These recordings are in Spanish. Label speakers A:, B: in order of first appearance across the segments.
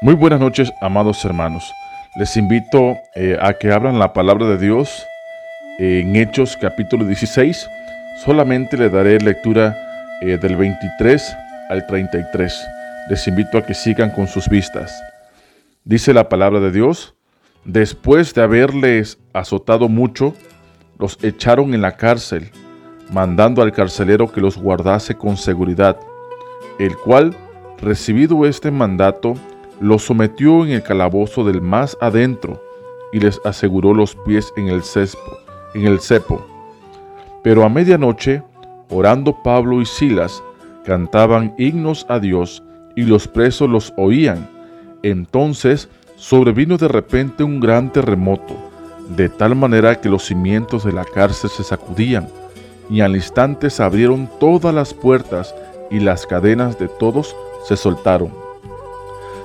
A: Muy buenas noches, amados hermanos. Les invito eh, a que abran la palabra de Dios en Hechos capítulo 16. Solamente le daré lectura eh, del 23 al 33. Les invito a que sigan con sus vistas. Dice la palabra de Dios, después de haberles azotado mucho, los echaron en la cárcel, mandando al carcelero que los guardase con seguridad, el cual, recibido este mandato, los sometió en el calabozo del más adentro y les aseguró los pies en el cespo, en el cepo. Pero a medianoche, orando Pablo y Silas, cantaban himnos a Dios y los presos los oían. Entonces sobrevino de repente un gran terremoto, de tal manera que los cimientos de la cárcel se sacudían, y al instante se abrieron todas las puertas y las cadenas de todos se soltaron.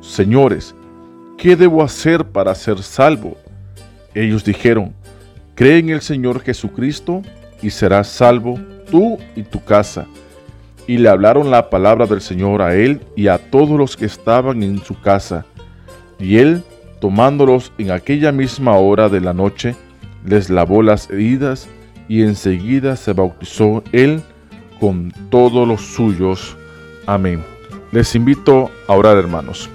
A: Señores, ¿qué debo hacer para ser salvo? Ellos dijeron, Cree en el Señor Jesucristo y serás salvo tú y tu casa. Y le hablaron la palabra del Señor a él y a todos los que estaban en su casa. Y él, tomándolos en aquella misma hora de la noche, les lavó las heridas y enseguida se bautizó él con todos los suyos. Amén. Les invito a orar, hermanos.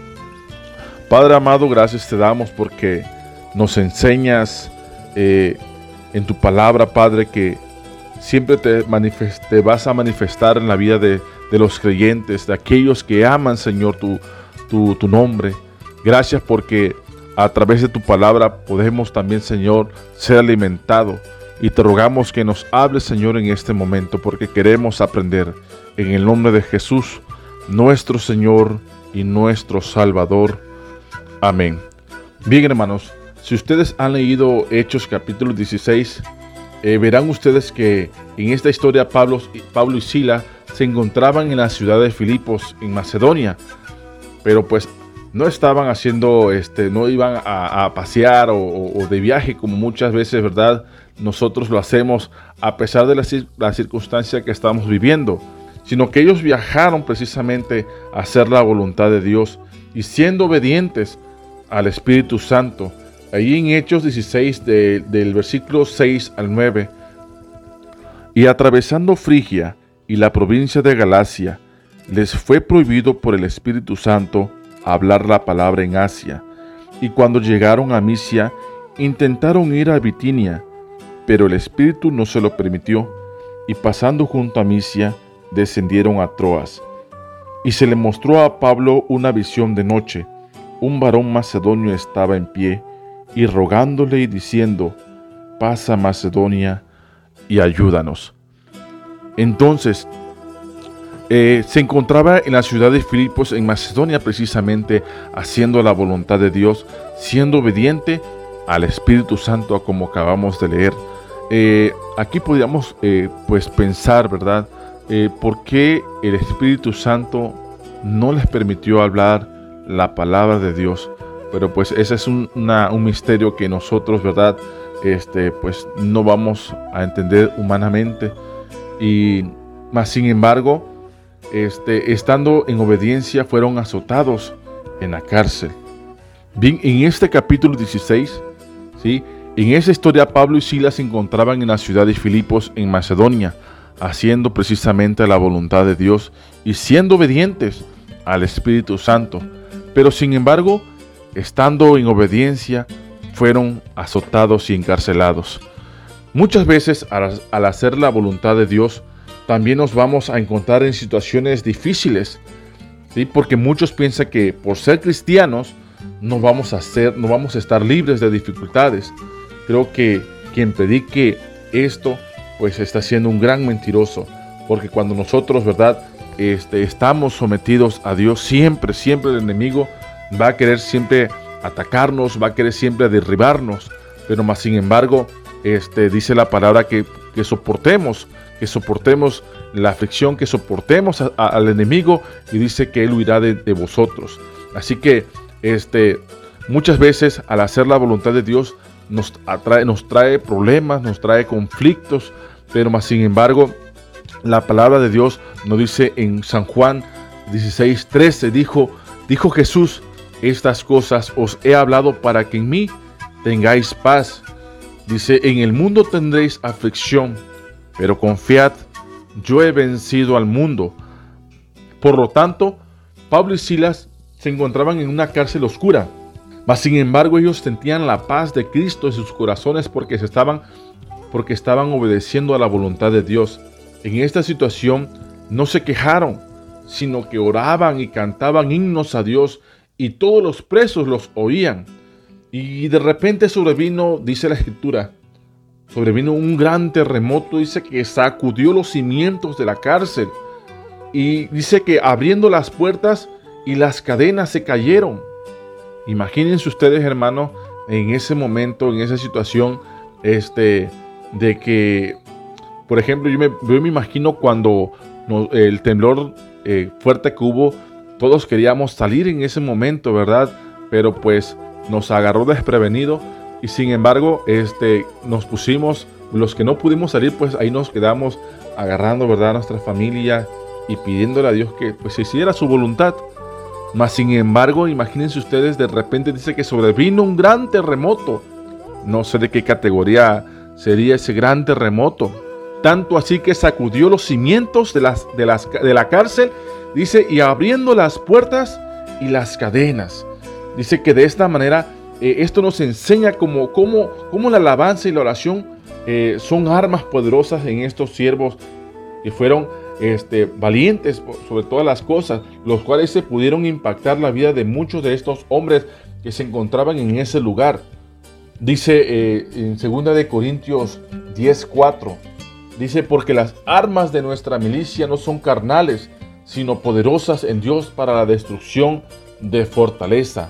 A: Padre amado, gracias te damos porque nos enseñas eh, en tu palabra, Padre, que siempre te, vas a manifestar en la vida de, los creyentes, de aquellos que aman, Señor, tu, tu, tu nombre. Gracias porque a través de tu palabra podemos también, Señor, ser alimentados. Y te rogamos que nos hables, Señor, en este momento, porque queremos aprender. En el nombre de Jesús nuestro Señor y nuestro Salvador. Amén. Bien, hermanos, si ustedes han leído Hechos capítulo 16, eh, verán ustedes que en esta historia Pablo, y Sila se encontraban en la ciudad de Filipos, en Macedonia, pero pues no estaban haciendo, este, no iban a, pasear o, de viaje como muchas veces, ¿verdad? Nosotros lo hacemos a pesar de la, la circunstancia que estamos viviendo sino que ellos viajaron precisamente a hacer la voluntad de Dios y siendo obedientes al Espíritu Santo. Ahí en Hechos 16 del versículo 6 al 9, y atravesando Frigia y la provincia de Galacia, les fue prohibido por el Espíritu Santo hablar la palabra en Asia. Y cuando llegaron a Misia, intentaron ir a Bitinia, pero el Espíritu no se lo permitió, y pasando junto a Misia, descendieron a Troas. Y se le mostró a Pablo una visión de noche. Un varón macedonio estaba en pie y rogándole y diciendo, pasa Macedonia y ayúdanos. Entonces, eh, se encontraba en la ciudad de Filipos, en Macedonia precisamente, haciendo la voluntad de Dios, siendo obediente al Espíritu Santo, como acabamos de leer. Eh, aquí podríamos eh, pues pensar, ¿verdad? por qué el Espíritu Santo no les permitió hablar la palabra de Dios. Pero pues ese es un, misterio que nosotros, ¿verdad? Este, pues no vamos a entender humanamente. Y más sin embargo, este, estando en obediencia, fueron azotados en la cárcel. Bien, en este capítulo 16, ¿sí? en esa historia Pablo y Silas se encontraban en la ciudad de Filipos, en Macedonia haciendo precisamente la voluntad de Dios y siendo obedientes al Espíritu Santo. Pero sin embargo, estando en obediencia, fueron azotados y encarcelados. Muchas veces al, hacer la voluntad de Dios, también nos vamos a encontrar en situaciones difíciles, ¿sí? porque muchos piensan que por ser cristianos no vamos a ser, no vamos a estar libres de dificultades. Creo que quien predique esto pues está siendo un gran mentiroso, porque cuando nosotros, ¿verdad? Este, estamos sometidos a Dios, siempre, siempre el enemigo va a querer siempre atacarnos, va a querer siempre derribarnos, pero más sin embargo, este, dice la palabra que, soportemos, que soportemos la aflicción, que soportemos al enemigo y dice que él huirá de, de, vosotros. Así que este, muchas veces al hacer la voluntad de Dios nos, atrae, nos trae problemas, nos trae conflictos, pero más sin embargo la palabra de Dios nos dice en San Juan 16, 13, dijo, dijo Jesús, estas cosas os he hablado para que en mí tengáis paz. Dice, en el mundo tendréis aflicción, pero confiad, yo he vencido al mundo. Por lo tanto, Pablo y Silas se encontraban en una cárcel oscura, mas sin embargo ellos sentían la paz de Cristo en sus corazones porque estaban porque estaban obedeciendo a la voluntad de Dios. En esta situación no se quejaron, sino que oraban y cantaban himnos a Dios y todos los presos los oían. Y de repente sobrevino, dice la escritura, sobrevino un gran terremoto, dice que sacudió los cimientos de la cárcel. Y dice que abriendo las puertas y las cadenas se cayeron. Imagínense ustedes, hermanos, en ese momento, en esa situación, este, de que, por ejemplo, yo me, imagino cuando el temblor eh, fuerte que hubo, todos queríamos salir en ese momento, ¿verdad? Pero pues nos agarró desprevenido y sin embargo, este, nos pusimos, los que no pudimos salir, pues ahí nos quedamos agarrando, ¿verdad? A nuestra familia y pidiéndole a Dios que pues hiciera su voluntad. Mas sin embargo, imagínense ustedes, de repente dice que sobrevino un gran terremoto. No sé de qué categoría sería ese gran terremoto. Tanto así que sacudió los cimientos de, las, de, de la cárcel, dice, y abriendo las puertas y las cadenas. Dice que de esta manera eh, esto nos enseña cómo, cómo, la alabanza y la oración eh, son armas poderosas en estos siervos que fueron este, valientes sobre todas las cosas, los cuales se pudieron impactar la vida de muchos de estos hombres que se encontraban en ese lugar. Dice eh, en 2 de Corintios 10:4, dice, porque las armas de nuestra milicia no son carnales, sino poderosas en Dios para la destrucción de fortaleza.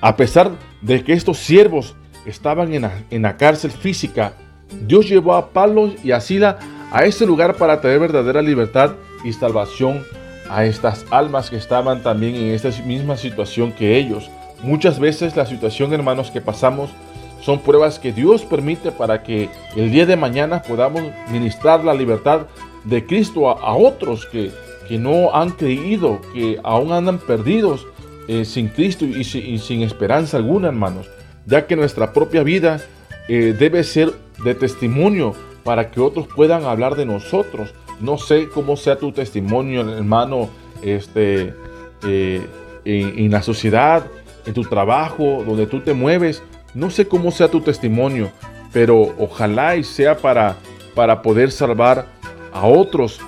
A: A pesar de que estos siervos estaban en la, en la cárcel física, Dios llevó a Pablo y a Sila a ese lugar para traer verdadera libertad y salvación a estas almas que estaban también en esta misma situación que ellos. Muchas veces la situación, hermanos, que pasamos son pruebas que Dios permite para que el día de mañana podamos ministrar la libertad de Cristo a, otros que, que, no han creído, que aún andan perdidos eh, sin Cristo y, sin esperanza alguna, hermanos. Ya que nuestra propia vida eh, debe ser de testimonio para que otros puedan hablar de nosotros. No sé cómo sea tu testimonio, hermano, este, eh, en, la sociedad, en tu trabajo, donde tú te mueves. No sé cómo sea tu testimonio, pero ojalá y sea para, para poder salvar a otros.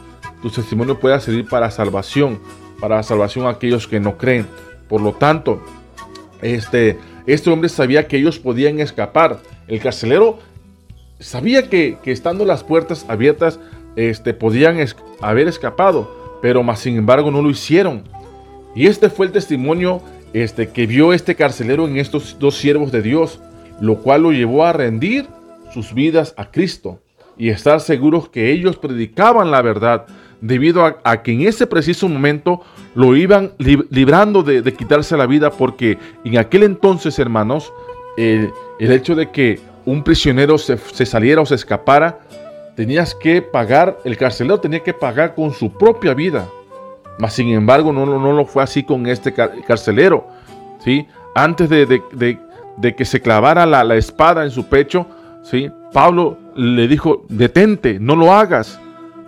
A: Tu testimonio pueda servir para salvación, para salvación a aquellos que no creen. Por lo tanto, este, este hombre sabía que ellos podían escapar. El carcelero sabía que, estando las puertas abiertas, este, podían haber escapado, pero más sin embargo no lo hicieron. Y este fue el testimonio este, que vio este carcelero en estos dos siervos de Dios, lo cual lo llevó a rendir sus vidas a Cristo y estar seguros que ellos predicaban la verdad, debido a, que en ese preciso momento lo iban librando de, quitarse la vida, porque en aquel entonces, hermanos, el hecho de que un prisionero se, saliera o se escapara, tenías que pagar, el carcelero tenía que pagar con su propia vida. Mas sin embargo, no, no, lo fue así con este carcelero. ¿sí? Antes de, que se clavara la, espada en su pecho, ¿sí? Pablo le dijo, detente, no lo hagas,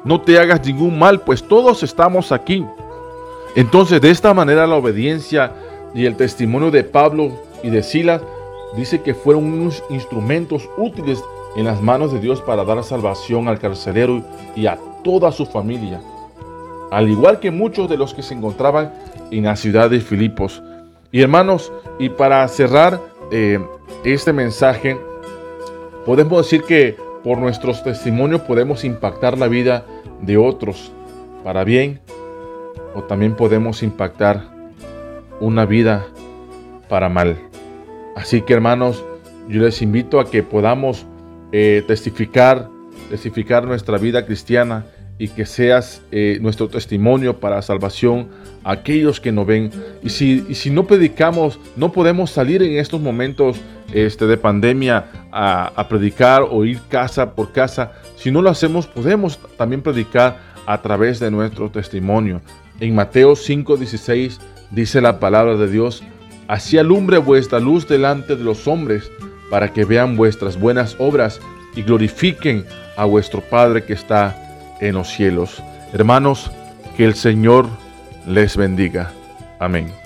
A: no te hagas ningún mal, pues todos estamos aquí. Entonces, de esta manera, la obediencia y el testimonio de Pablo y de Silas dice que fueron unos instrumentos útiles en las manos de Dios para dar salvación al carcelero y a toda su familia, al igual que muchos de los que se encontraban en la ciudad de Filipos. Y hermanos, y para cerrar eh, este mensaje, podemos decir que por nuestros testimonios podemos impactar la vida de otros para bien o también podemos impactar una vida para mal. Así que hermanos, yo les invito a que podamos eh, testificar, testificar nuestra vida cristiana y que seas eh, nuestro testimonio para salvación a aquellos que nos ven. Y si, si no predicamos, no podemos salir en estos momentos este, de pandemia a, a, predicar o ir casa por casa. Si no lo hacemos, podemos también predicar a través de nuestro testimonio. En Mateo 5:16 dice la palabra de Dios, así alumbre vuestra luz delante de los hombres, para que vean vuestras buenas obras y glorifiquen a vuestro Padre que está en los cielos. Hermanos, que el Señor les bendiga. Amén.